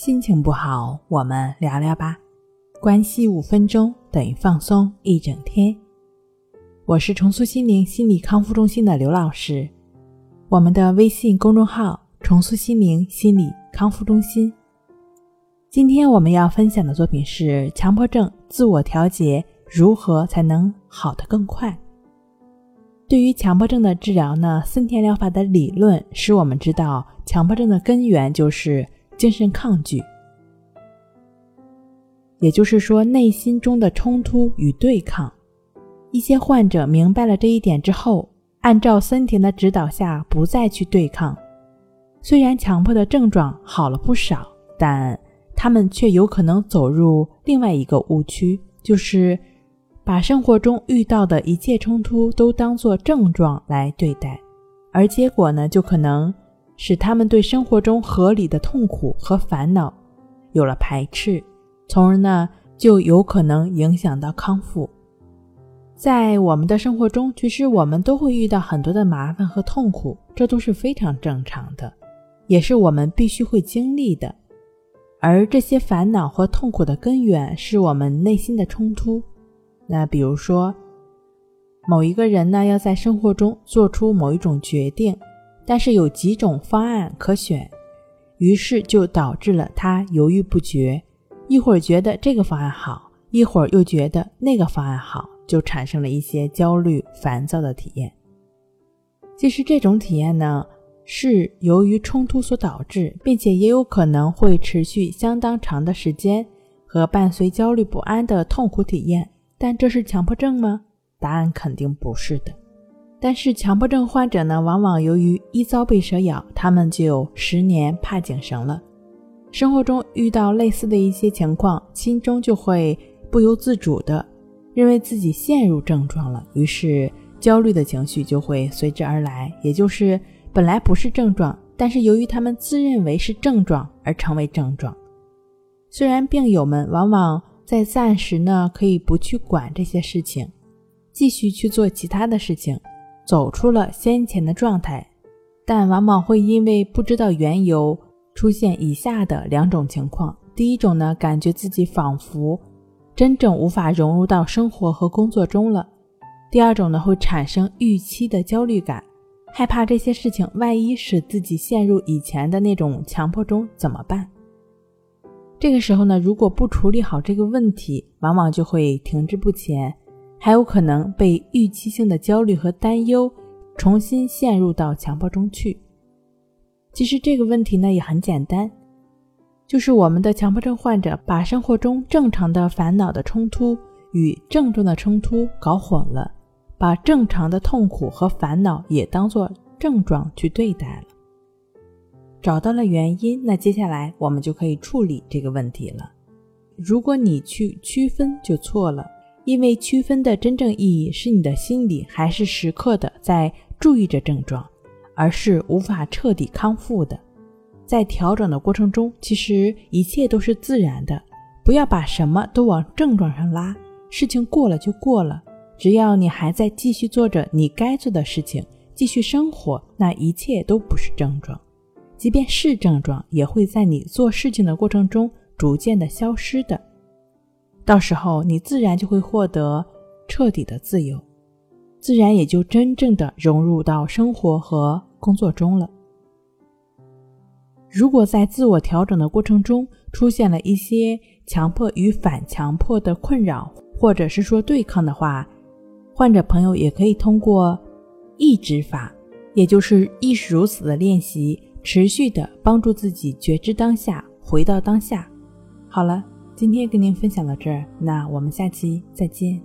心情不好，我们聊聊吧。关系五分钟等于放松一整天。我是重塑心灵心理康复中心的刘老师，我们的微信公众号“重塑心灵心理康复中心”。今天我们要分享的作品是强迫症自我调节如何才能好得更快。对于强迫症的治疗呢，森田疗法的理论使我们知道，强迫症的根源就是精神抗拒，也就是说，内心中的冲突与对抗。一些患者明白了这一点之后，按照森田的指导下，不再去对抗。虽然强迫的症状好了不少，但他们却有可能走入另外一个误区，就是把生活中遇到的一切冲突都当作症状来对待，而结果呢，就可能使他们对生活中合理的痛苦和烦恼有了排斥，从而呢，就有可能影响到康复。在我们的生活中，其实我们都会遇到很多的麻烦和痛苦，这都是非常正常的，也是我们必须会经历的。而这些烦恼和痛苦的根源是我们内心的冲突。那比如说，某一个人呢要在生活中做出某一种决定，但是有几种方案可选，于是就导致了他犹豫不决，一会儿觉得这个方案好，一会儿又觉得那个方案好，就产生了一些焦虑、烦躁的体验。其实这种体验呢。是由于冲突所导致，并且也有可能会持续相当长的时间和伴随焦虑不安的痛苦体验。但这是强迫症吗？答案肯定不是的。但是强迫症患者呢，往往由于一遭被蛇咬，他们就十年怕井绳了。生活中遇到类似的一些情况，心中就会不由自主的认为自己陷入症状了，于是焦虑的情绪就会随之而来，也就是。本来不是症状，但是由于他们自认为是症状而成为症状。虽然病友们往往在暂时呢可以不去管这些事情，继续去做其他的事情，走出了先前的状态，但往往会因为不知道缘由出现以下的两种情况：第一种呢，感觉自己仿佛真正无法融入到生活和工作中了；第二种呢，会产生预期的焦虑感。害怕这些事情万一使自己陷入以前的那种强迫中怎么办？这个时候呢，如果不处理好这个问题，往往就会停滞不前，还有可能被预期性的焦虑和担忧重新陷入到强迫中去。其实这个问题呢也很简单，就是我们的强迫症患者把生活中正常的烦恼的冲突与症状的冲突搞混了。把正常的痛苦和烦恼也当作症状去对待了，找到了原因，那接下来我们就可以处理这个问题了。如果你去区分就错了，因为区分的真正意义是你的心里还是时刻的在注意着症状，而是无法彻底康复的。在调整的过程中，其实一切都是自然的，不要把什么都往症状上拉，事情过了就过了。只要你还在继续做着你该做的事情，继续生活，那一切都不是症状。即便是症状，也会在你做事情的过程中逐渐的消失的。到时候，你自然就会获得彻底的自由，自然也就真正的融入到生活和工作中了。如果在自我调整的过程中出现了一些强迫与反强迫的困扰，或者是说对抗的话，患者朋友也可以通过意志法，也就是意识如此的练习，持续的帮助自己觉知当下，回到当下。好了，今天跟您分享到这儿，那我们下期再见。